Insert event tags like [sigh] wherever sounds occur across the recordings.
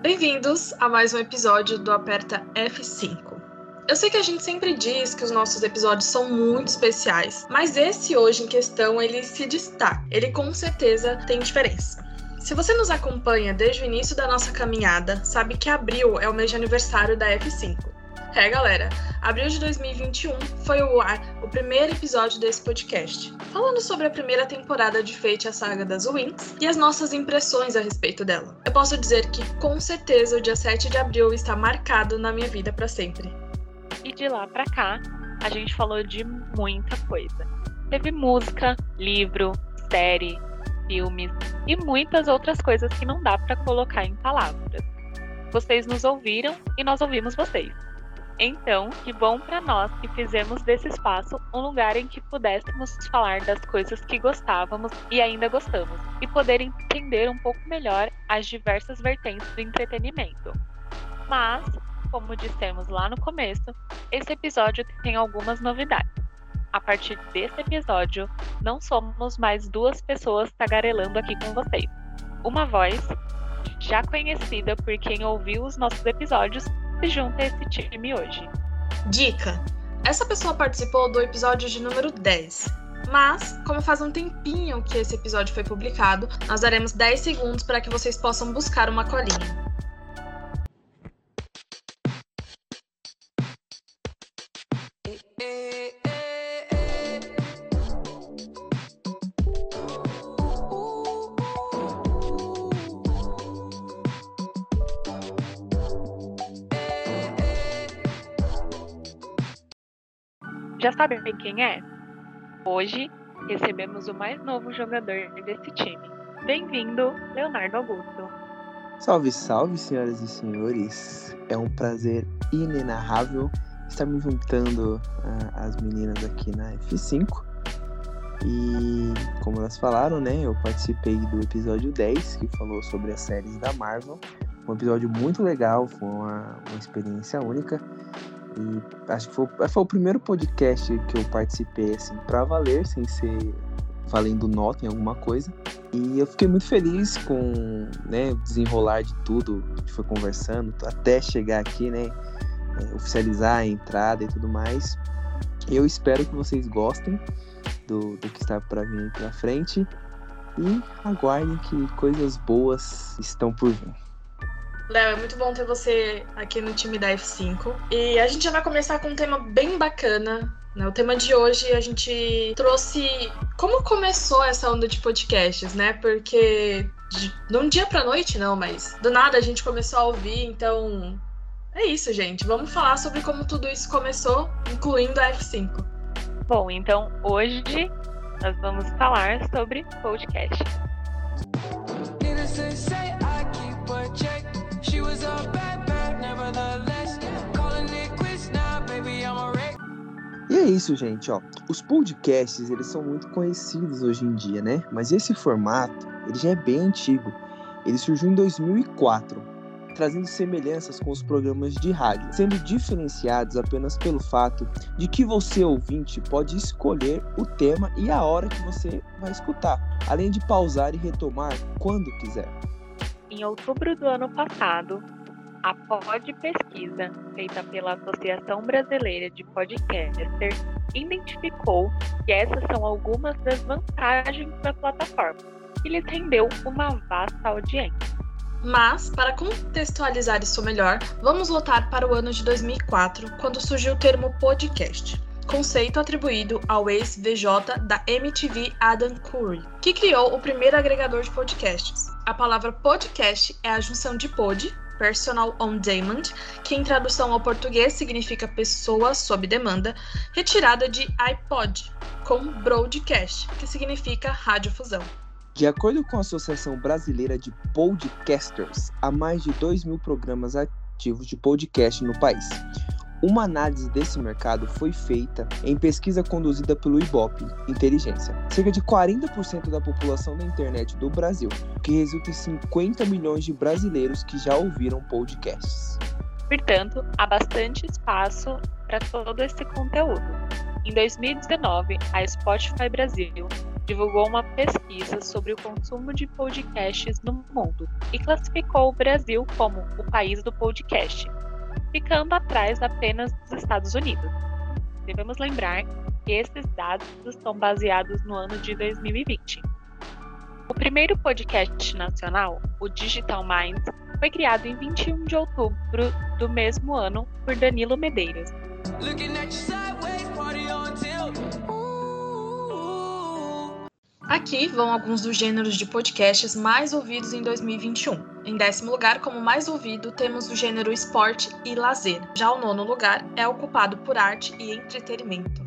Bem-vindos a mais um episódio do Aperta F5. Eu sei que a gente sempre diz que os nossos episódios são muito especiais, mas esse hoje em questão ele se destaca. Ele com certeza tem diferença. Se você nos acompanha desde o início da nossa caminhada, sabe que abril é o mês de aniversário da F5. É, galera, abril de 2021 foi o ar o primeiro episódio desse podcast, falando sobre a primeira temporada de Fate, a saga das Wings, e as nossas impressões a respeito dela. Eu posso dizer que com certeza o dia 7 de abril está marcado na minha vida para sempre. E de lá para cá, a gente falou de muita coisa. Teve música, livro, série, filmes e muitas outras coisas que não dá para colocar em palavras. Vocês nos ouviram e nós ouvimos vocês. Então, que bom para nós que fizemos desse espaço um lugar em que pudéssemos falar das coisas que gostávamos e ainda gostamos, e poder entender um pouco melhor as diversas vertentes do entretenimento. Mas, como dissemos lá no começo, esse episódio tem algumas novidades. A partir desse episódio, não somos mais duas pessoas tagarelando aqui com vocês. Uma voz já conhecida por quem ouviu os nossos episódios se junta a esse time hoje. Dica: essa pessoa participou do episódio de número 10. Mas, como faz um tempinho que esse episódio foi publicado, nós daremos 10 segundos para que vocês possam buscar uma colinha. Já sabem quem é? Hoje recebemos o mais novo jogador desse time. Bem-vindo, Leonardo Augusto. Salve, salve, senhoras e senhores. É um prazer inenarrável estar me juntando uh, às meninas aqui na F5. E como elas falaram, né, eu participei do episódio 10, que falou sobre as séries da Marvel. Um episódio muito legal, foi uma, uma experiência única. E acho que foi, foi o primeiro podcast que eu participei, assim, pra valer, sem ser valendo nota em alguma coisa. E eu fiquei muito feliz com né, o desenrolar de tudo a gente foi conversando, até chegar aqui, né? É, oficializar a entrada e tudo mais. Eu espero que vocês gostem do, do que está para vir pela frente. E aguardem que coisas boas estão por vir. Léo, é muito bom ter você aqui no time da F5. E a gente já vai começar com um tema bem bacana. Né? O tema de hoje a gente trouxe como começou essa onda de podcasts, né? Porque de, não dia pra noite, não, mas do nada a gente começou a ouvir, então é isso, gente. Vamos falar sobre como tudo isso começou, incluindo a F5. Bom, então hoje nós vamos falar sobre podcast. É isso, gente, ó. Os podcasts, eles são muito conhecidos hoje em dia, né? Mas esse formato, ele já é bem antigo. Ele surgiu em 2004, trazendo semelhanças com os programas de rádio, sendo diferenciados apenas pelo fato de que você, ouvinte, pode escolher o tema e a hora que você vai escutar, além de pausar e retomar quando quiser. Em outubro do ano passado, a Pod Pesquisa, feita pela Associação Brasileira de Podcasters, identificou que essas são algumas das vantagens da plataforma, que lhes rendeu uma vasta audiência. Mas, para contextualizar isso melhor, vamos voltar para o ano de 2004, quando surgiu o termo podcast, conceito atribuído ao ex-VJ da MTV Adam Curry, que criou o primeiro agregador de podcasts. A palavra podcast é a junção de pod, Personal on Demand, que em tradução ao português significa pessoa sob demanda, retirada de iPod, com broadcast, que significa radiofusão. De acordo com a Associação Brasileira de Podcasters, há mais de 2 mil programas ativos de podcast no país. Uma análise desse mercado foi feita em pesquisa conduzida pelo Ibope Inteligência. Cerca de 40% da população da internet do Brasil, que resulta em 50 milhões de brasileiros que já ouviram podcasts. Portanto, há bastante espaço para todo esse conteúdo. Em 2019, a Spotify Brasil divulgou uma pesquisa sobre o consumo de podcasts no mundo e classificou o Brasil como o país do podcast, ficando atrás apenas dos Estados Unidos. Devemos lembrar que esses dados estão baseados no ano de 2020. O primeiro podcast nacional, o Digital Minds, foi criado em 21 de outubro do mesmo ano por Danilo Medeiros. Aqui vão alguns dos gêneros de podcasts mais ouvidos em 2021. Em décimo lugar, como mais ouvido, temos o gênero esporte e lazer. Já o nono lugar é ocupado por arte e entretenimento.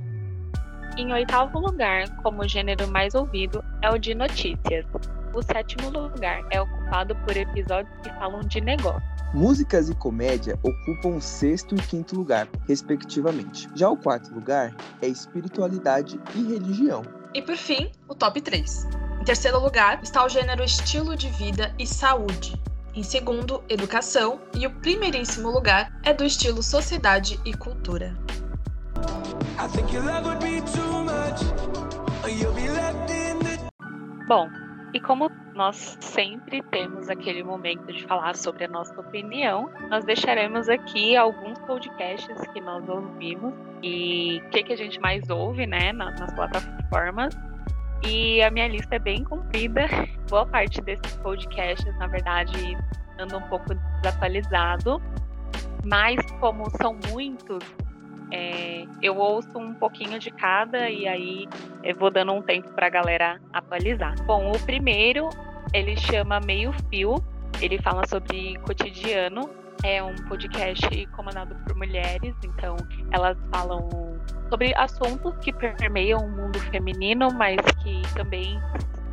Em oitavo lugar, como gênero mais ouvido, é o de notícias. O sétimo lugar é ocupado por episódios que falam de negócio. Músicas e comédia ocupam o sexto e quinto lugar, respectivamente. Já o quarto lugar é espiritualidade e religião. E por fim, o top 3. Em terceiro lugar está o gênero estilo de vida e saúde. Em segundo, educação. E o primeiríssimo lugar é do estilo sociedade e cultura. Bom, e como nós sempre temos aquele momento de falar sobre a nossa opinião, nós deixaremos aqui alguns podcasts que nós ouvimos e o que, que a gente mais ouve, né, nas plataformas. E a minha lista é bem comprida. [laughs] Boa parte desses podcasts, na verdade, anda um pouco desatualizado. Mas como são muitos, é, eu ouço um pouquinho de cada e aí eu vou dando um tempo para a galera atualizar. Bom, o primeiro ele chama Meio Fio, ele fala sobre cotidiano. É um podcast comandado por mulheres, então elas falam sobre assuntos que permeiam o mundo feminino, mas que também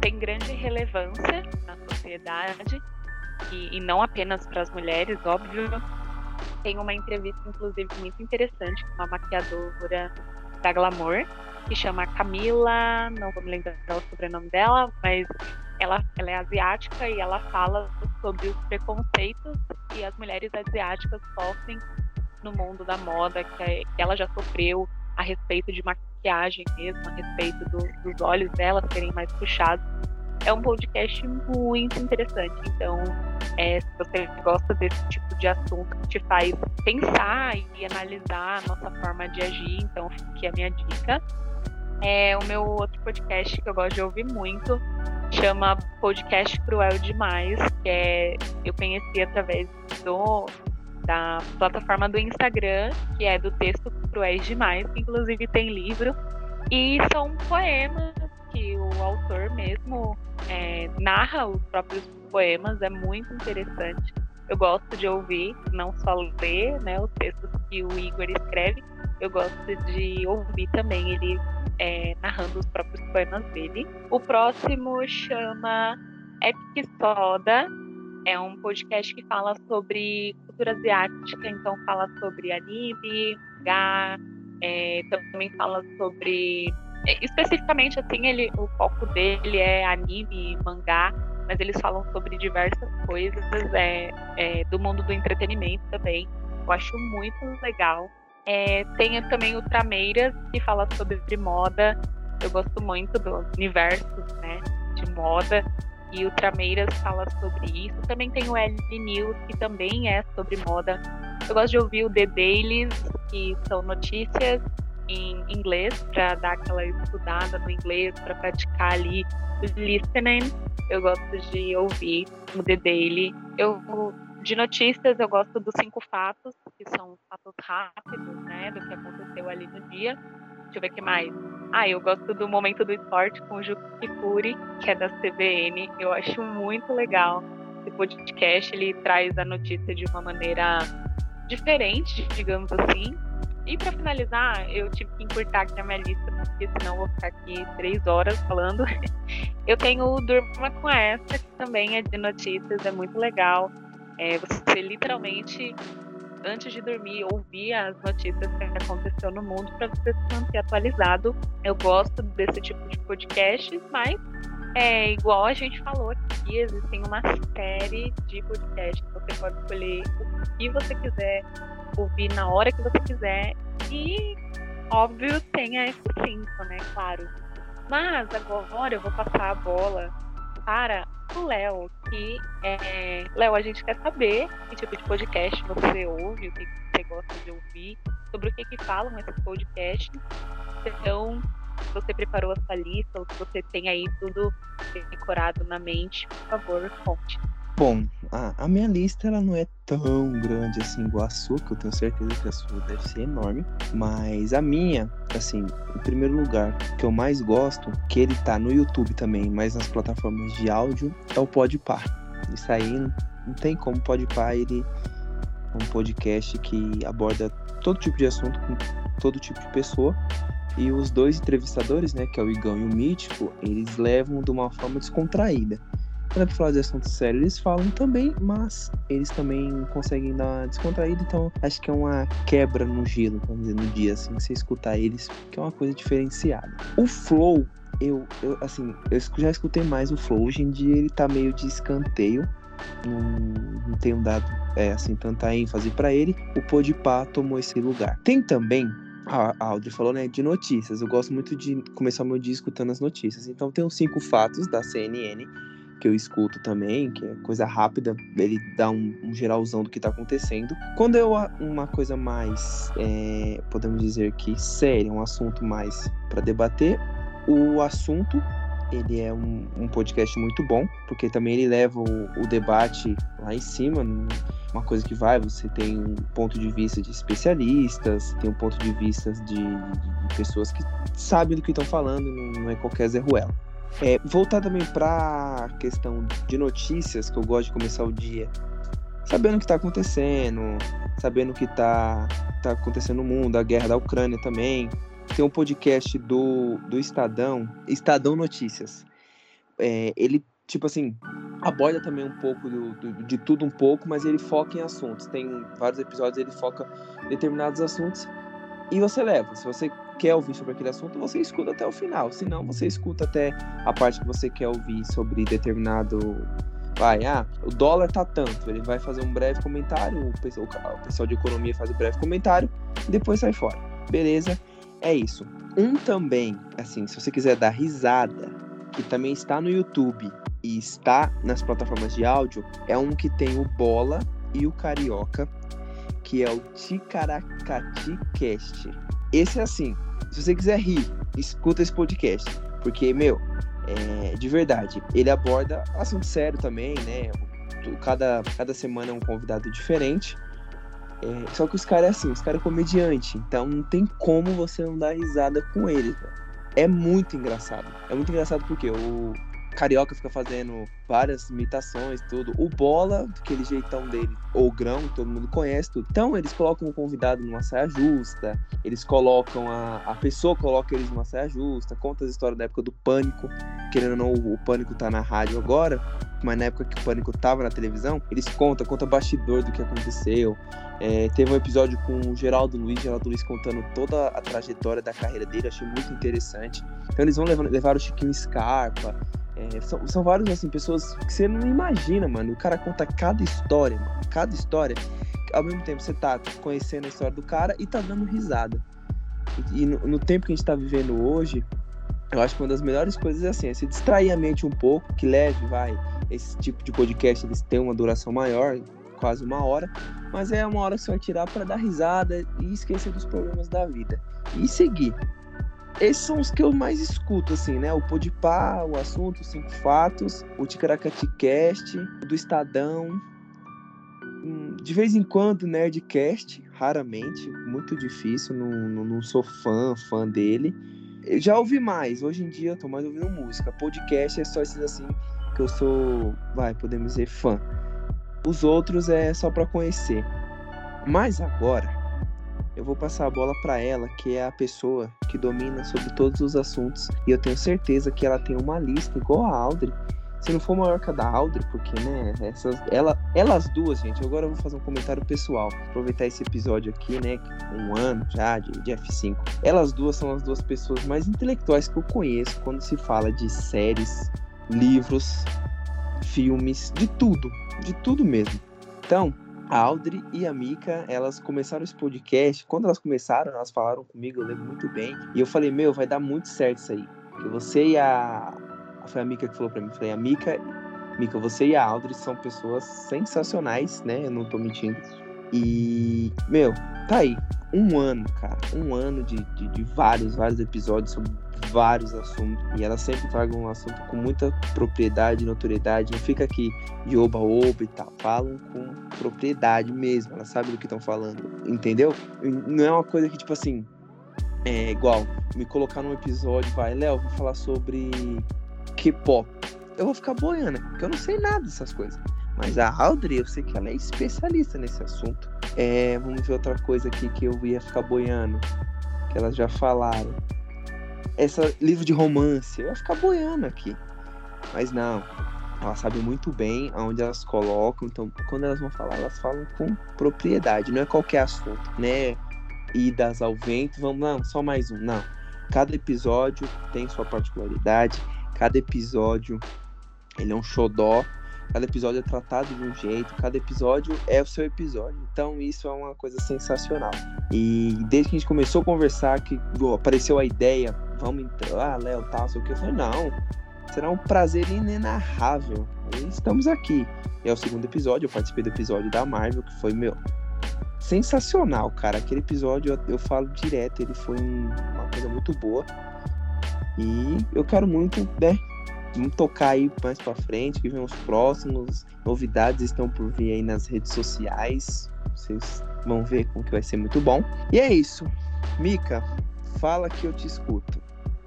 têm grande relevância na sociedade e, e não apenas para as mulheres, óbvio. Tem uma entrevista, inclusive, muito interessante com uma maquiadora da Glamour, que chama Camila, não vou me lembrar o sobrenome dela, mas ela, ela é asiática e ela fala sobre os preconceitos que as mulheres asiáticas sofrem no mundo da moda, que, ela já sofreu a respeito de maquiagem mesmo, a respeito do, dos olhos dela serem mais puxados é um podcast muito interessante. Então, é, se você gosta desse tipo de assunto te faz pensar e analisar a nossa forma de agir, então é a minha dica. É, o meu outro podcast que eu gosto de ouvir muito chama Podcast Cruel Demais, que é, eu conheci através do, da plataforma do Instagram, que é do texto Cruéis Demais, que inclusive tem livro. E são poemas que o autor mesmo é, narra os próprios poemas, é muito interessante. Eu gosto de ouvir, não só ler né, os textos que o Igor escreve, eu gosto de ouvir também ele é, narrando os próprios poemas dele. O próximo chama Epic Soda, é um podcast que fala sobre cultura asiática, então fala sobre anime, mangá, é, também fala sobre é, especificamente, assim, ele, o foco dele é anime, mangá, mas eles falam sobre diversas coisas é, é, do mundo do entretenimento também. Eu acho muito legal. É, tem também o Trameiras, que fala sobre moda. Eu gosto muito do universo né, de moda. E o Trameiras fala sobre isso. Também tem o L News, que também é sobre moda. Eu gosto de ouvir o The Dailies, que são notícias em inglês para dar aquela estudada no inglês, para praticar ali listening. Eu gosto de ouvir o The Daily. Eu de notícias eu gosto dos cinco fatos, que são fatos rápidos, né, do que aconteceu ali no dia. Deixa eu ver o que mais. Ah, eu gosto do Momento do Esporte com o Juki Kipuri, que é da CBN. Eu acho muito legal. Esse podcast, ele traz a notícia de uma maneira diferente, digamos assim, e para finalizar, eu tive que encurtar aqui a minha lista, porque senão eu vou ficar aqui três horas falando. [laughs] Eu tenho o Durma com essa, que também é de notícias, é muito legal. É, você literalmente, antes de dormir, ouvir as notícias que aconteceu no mundo para você se manter atualizado. Eu gosto desse tipo de podcast, mas é igual a gente falou aqui existem uma série de podcasts. Você pode escolher o que você quiser, ouvir na hora que você quiser. E, óbvio, tem a F5, né? Claro. Mas agora eu vou passar a bola para o Léo, que é. Léo, a gente quer saber que tipo de podcast você ouve, o que você gosta de ouvir, sobre o que, que falam esses podcasts. Então, se você preparou a sua lista, ou se você tem aí tudo decorado na mente, por favor, conte. Bom, a, a, minha lista ela não é tão grande assim igual a sua, que eu tenho certeza que a sua deve ser enorme. Mas a minha, assim, em primeiro lugar, que eu mais gosto, que ele tá no YouTube também, mas nas plataformas de áudio, é o Podpah. Isso aí não, tem como Podpah, ele é um podcast que aborda todo tipo de assunto com todo tipo de pessoa. E os dois entrevistadores, né, que é o Igão e o Mítico, eles levam de uma forma descontraída. Quando é pra falar de assunto sério, eles falam também, mas eles também conseguem dar uma descontraída, então acho que é uma quebra no gelo, vamos dizer, no dia, assim, você escutar eles, que é uma coisa diferenciada. O Flow, eu, eu assim, eu já escutei mais o Flow, hoje em dia ele tá meio de escanteio, não, não tenho dado, é, assim, tanta ênfase para ele, o Podpah tomou esse lugar. Tem também a Audrey falou, né, de notícias. Eu gosto muito de começar meu dia escutando as notícias. Então tem os cinco fatos da CNN que eu escuto também, que é coisa rápida, ele dá um, um geralzão do que tá acontecendo. Quando é uma coisa mais, é, podemos dizer que séria, um assunto mais para debater, o assunto ele é um, um, podcast muito bom, porque também ele leva o, o, debate lá em cima, uma coisa que vai, você tem um ponto de vista de especialistas, tem um ponto de vista de, de, pessoas que sabem do que estão falando, não é qualquer Zé Ruela. É, voltar também para a questão de notícias, que eu gosto de começar o dia sabendo o que está acontecendo, sabendo o que está tá acontecendo no mundo, a guerra da Ucrânia também. Tem um podcast do, do Estadão, Estadão Notícias. É, ele, tipo assim, aborda também um pouco do, do, de tudo um pouco, mas ele foca em assuntos. Tem vários episódios, ele foca em determinados assuntos e você leva. Se você quer ouvir sobre aquele assunto, você escuta até o final. Se não, você escuta até a parte que você quer ouvir sobre determinado. Vai, ah, o dólar tá tanto. Ele vai fazer um breve comentário, o pessoal, o pessoal de economia faz um breve comentário, depois sai fora. Beleza? É isso. Um também, assim, se você quiser dar risada, que também está no YouTube e está nas plataformas de áudio, é um que tem o Bola e o Carioca, que é o Ticaracati Cast. Esse é assim, se você quiser rir, escuta esse podcast, porque, meu, é, de verdade, ele aborda assunto sério também, né? Cada, cada semana é um convidado diferente. É, só que os caras é assim, os caras é comediante, então não tem como você não dar risada com eles. É muito engraçado. É muito engraçado porque o, Carioca fica fazendo várias imitações, tudo. O Bola, aquele jeitão dele, ou grão, todo mundo conhece tudo. Então, eles colocam o convidado numa saia justa, eles colocam a, a pessoa coloca eles numa saia justa, conta as histórias da época do Pânico. Querendo ou não, o, Pânico tá na rádio agora, mas na época que o Pânico tava na televisão, eles contam, conta bastidor do que aconteceu. É, teve um episódio com o Geraldo Luiz, Geraldo Luiz contando toda a trajetória da carreira dele, achei muito interessante. Então eles vão levar, levar o Chiquinho Scarpa, é, são, são vários, assim, pessoas que você não imagina, mano. O cara conta cada história, mano. Cada história. Ao mesmo tempo, você tá conhecendo a história do cara e tá dando risada. E, e no, no, tempo que a gente tá vivendo hoje, eu acho que uma das melhores coisas é assim, é se distrair a mente um pouco, que leve, vai. Esse tipo de podcast, eles têm uma duração maior, quase uma hora. Mas é uma hora que você vai tirar para dar risada e esquecer dos problemas da vida. E seguir esses são os que eu mais escuto, assim, né? O Podpah, o Assunto, Cinco Fatos, o Ticaracaticast, o do Estadão. Hum, de vez em quando, Nerdcast, raramente, muito difícil, não, não, não sou fã, fã dele. Eu já ouvi mais, hoje em dia eu tô mais ouvindo música. Podcast é só esses assim que eu sou, vai, podemos dizer, fã. Os outros é só para conhecer. Mas agora, eu vou passar a bola para ela, que é a pessoa que domina sobre todos os assuntos. E eu tenho certeza que ela tem uma lista igual a Audrey. Se não for maior que a da Audrey, porque, né, essas, ela, elas duas, gente, agora eu vou fazer um comentário pessoal. Aproveitar esse episódio aqui, né, um ano já de, de F5. Elas duas são as duas pessoas mais intelectuais que eu conheço quando se fala de séries, livros filmes, de tudo, de tudo mesmo. Então, a Audrey e a Mika, elas começaram esse podcast. Quando elas começaram, elas falaram comigo, eu lembro muito bem. E eu falei, meu, vai dar muito certo isso aí. Porque você e a. Foi a Mika que falou pra mim. Falei, a Mika, Mika, você e a Audrey são pessoas sensacionais, né? Eu não tô mentindo. E, meu, tá aí. Um ano, cara. Um ano de, de, de vários, vários episódios sobre vários assuntos e ela sempre traga um assunto com muita propriedade, notoriedade, não fica aqui de oba-oba e tal, falam com propriedade mesmo, ela sabe do que estão falando, entendeu? Não é uma coisa que, tipo assim, é igual me colocar num episódio, vai, Léo, vou falar sobre K-pop. Eu vou ficar boiando, porque eu não sei nada dessas coisas. Mas a Audrey, eu sei que ela é especialista nesse assunto. É, vamos ver outra coisa aqui que eu ia ficar boiando. Que elas já falaram essa livro de romance, eu ia ficar boiando aqui. Mas não, ela sabe muito bem aonde elas colocam, então quando elas vão falar, elas falam com propriedade, não é qualquer assunto, né? Idas ao vento, vamos não, só mais um, não. Cada episódio tem sua particularidade, cada episódio ele é um xodó, cada episódio é tratado de um jeito, cada episódio é o seu episódio. Então isso é uma coisa sensacional. E desde que a gente começou a conversar, que apareceu a ideia, vamos entrar, ah, Léo, tal, sei o que, eu falei, não, será um prazer inenarrável. E estamos aqui. E é o segundo episódio, eu participei do episódio da Marvel, que foi, meu, sensacional, cara. Aquele episódio, eu, eu falo direto, ele foi um, uma coisa muito boa. E eu quero muito, né, Vamos tocar aí mais pra frente, que vem os próximos. Novidades estão por vir aí nas redes sociais. Vocês vão ver como que vai ser muito bom. E é isso. Mica, fala que eu te escuto.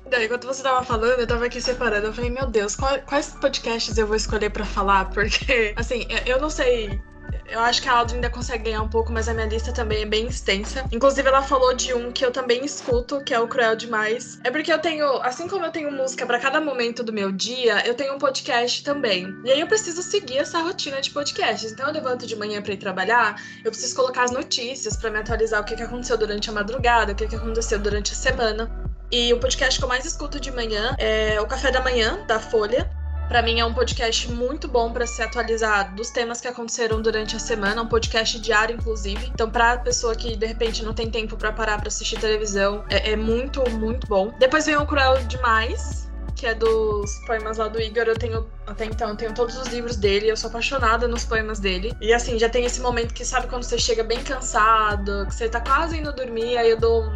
Daí, enquanto você tava falando, eu tava aqui separando. Eu falei, meu Deus, quais podcasts eu vou escolher para falar? [laughs] Porque, assim, eu não sei eu acho que a Audrey ainda consegue ganhar um pouco, mas a minha lista também é bem extensa. Inclusive, ela falou de um que eu também escuto, que é o Cruel Demais. É porque eu tenho, assim como eu tenho música para cada momento do meu dia, eu tenho um podcast também. E aí eu preciso seguir essa rotina de podcasts. Então eu levanto de manhã para ir trabalhar, eu preciso colocar as notícias para me atualizar o que, que aconteceu durante a madrugada, o que, que aconteceu durante a semana. E o podcast que eu mais escuto de manhã é o Café da Manhã, da Folha. Para mim é um podcast muito bom para se atualizar dos temas que aconteceram durante a semana, um podcast diário inclusive. Então para pessoa que de repente não tem tempo para parar para assistir televisão, é, é, muito muito bom. Depois vem o Cruel demais, que é dos poemas lá do Igor. Eu tenho até então eu tenho todos os livros dele, eu sou apaixonada nos poemas dele. E assim, já tem esse momento que sabe quando você chega bem cansado, que você tá quase indo dormir, aí eu dou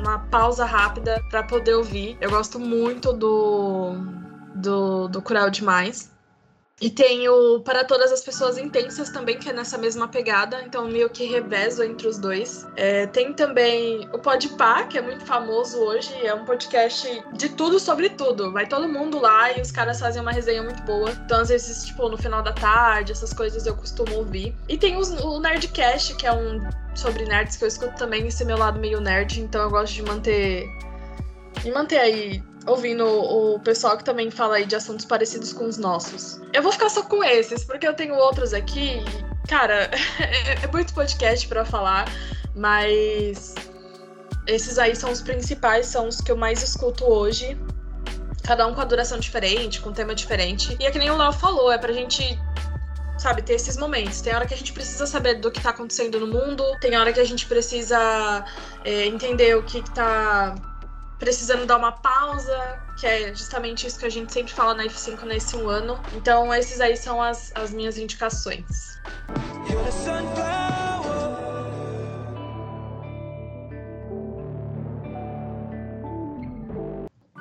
uma pausa rápida para poder ouvir. Eu gosto muito do do, do Cruel Demais. E tem o Para Todas as Pessoas Intensas também, que é nessa mesma pegada, então meio que revezo entre os dois. É, tem também o Podpah, que é muito famoso hoje, é um podcast de tudo sobre tudo. Vai todo mundo lá e os caras fazem uma resenha muito boa. Então, às vezes, tipo, no final da tarde, essas coisas eu costumo ouvir. E tem os, o Nerdcast, que é um sobre nerds que eu escuto também, esse meu lado meio nerd, então eu gosto de manter. E manter aí ouvindo o pessoal que também fala aí de assuntos parecidos com os nossos. Eu vou ficar só com esses, porque eu tenho outros aqui. Cara, [laughs] é, é muito podcast para falar, mas esses aí são os principais, são os que eu mais escuto hoje. Cada um com a duração diferente, com um tema diferente. E é que nem o Léo falou, é pra gente sabe, ter esses momentos. Tem hora que a gente precisa saber do que tá acontecendo no mundo, tem hora que a gente precisa é, entender o que, que tá precisando dar uma pausa, que é justamente isso que a gente sempre fala na F5 nesse um ano. Então, esses aí são as, as minhas indicações.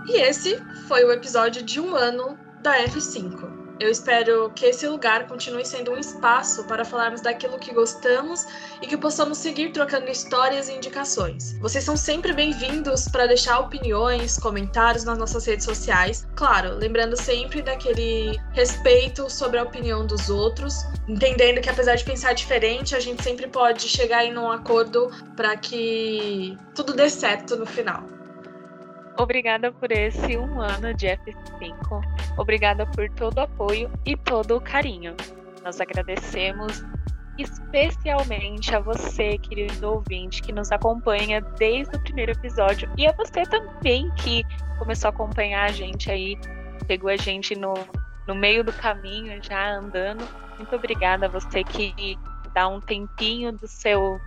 E esse foi o episódio de um ano da F5. Eu espero que esse lugar continue sendo um espaço para falarmos daquilo que gostamos e que possamos seguir trocando histórias e indicações. Vocês são sempre bem-vindos para deixar opiniões, comentários nas nossas redes sociais. Claro, lembrando sempre daquele respeito sobre a opinião dos outros, entendendo que apesar de pensar diferente, a gente sempre pode chegar em um acordo para que tudo dê certo no final. Obrigada por esse um ano de F5. Obrigada por todo o apoio e todo o carinho. Nós agradecemos especialmente a você, querido ouvinte, que nos acompanha desde o primeiro episódio e a você também que começou a acompanhar a gente aí, pegou a gente no no meio do caminho, já andando. Muito obrigada a você que dá um tempinho do seu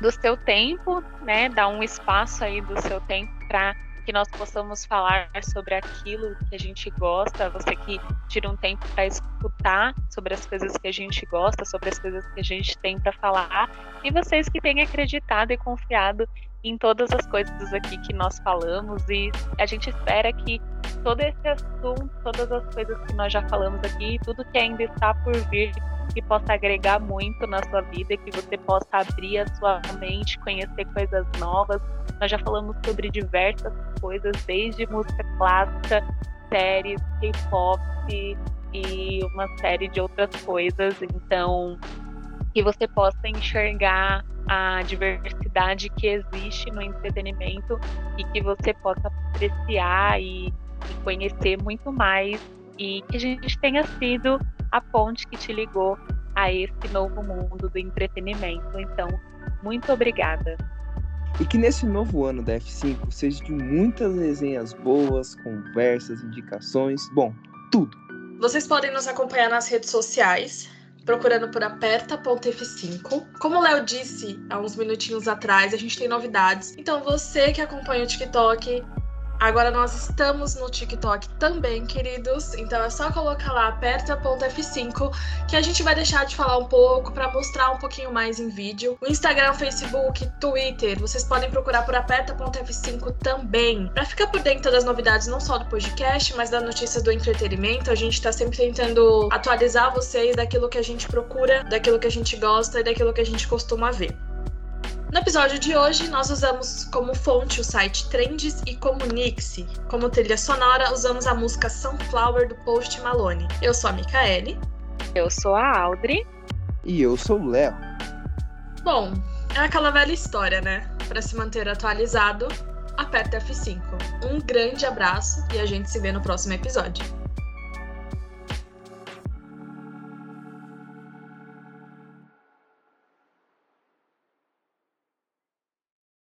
do seu tempo, né? Dá um espaço aí do seu tempo para que nós possamos falar sobre aquilo que a gente gosta, você que tira um tempo para escutar sobre as coisas que a gente gosta, sobre as coisas que a gente tem para falar, e vocês que têm acreditado e confiado em todas as coisas aqui que nós falamos e a gente espera que todo esse assunto, todas as coisas que nós já falamos aqui, tudo que ainda está por vir, que possa agregar muito na sua vida, que você possa abrir a sua mente, conhecer coisas novas. Nós já falamos sobre diversas coisas, desde música clássica, séries, K-pop e uma série de outras coisas. Então, que você possa enxergar a diversidade que existe no entretenimento e que você possa apreciar e, e conhecer muito mais e que a gente tenha sido a ponte que te ligou a esse novo mundo do entretenimento. Então, muito obrigada. E que nesse novo ano da F5 seja de muitas resenhas boas, conversas, indicações, bom, tudo. Vocês podem nos acompanhar nas redes sociais, procurando por aperta.f5. Como o Léo disse há uns minutinhos atrás, a gente tem novidades. Então você que acompanha o TikTok, Agora nós estamos no TikTok também, queridos. Então é só colocar lá aperta.f5 que a gente vai deixar de falar um pouco para mostrar um pouquinho mais em vídeo. O Instagram, Facebook, Twitter, vocês podem procurar por aperta.f5 também. Para ficar por dentro das novidades não só do podcast, mas das notícias do entretenimento, a gente está sempre tentando atualizar vocês daquilo que a gente procura, daquilo que a gente gosta e daquilo que a gente costuma ver. No episódio de hoje, nós usamos como fonte o site Trends e Comunique-se. Como trilha sonora, usamos a música Sunflower do Post Malone. Eu sou a Micaele. Eu sou a Audrey. E eu sou o Léo. Bom, é aquela velha história, né? Para se manter atualizado, aperta F5. Um grande abraço e a gente se vê no próximo episódio.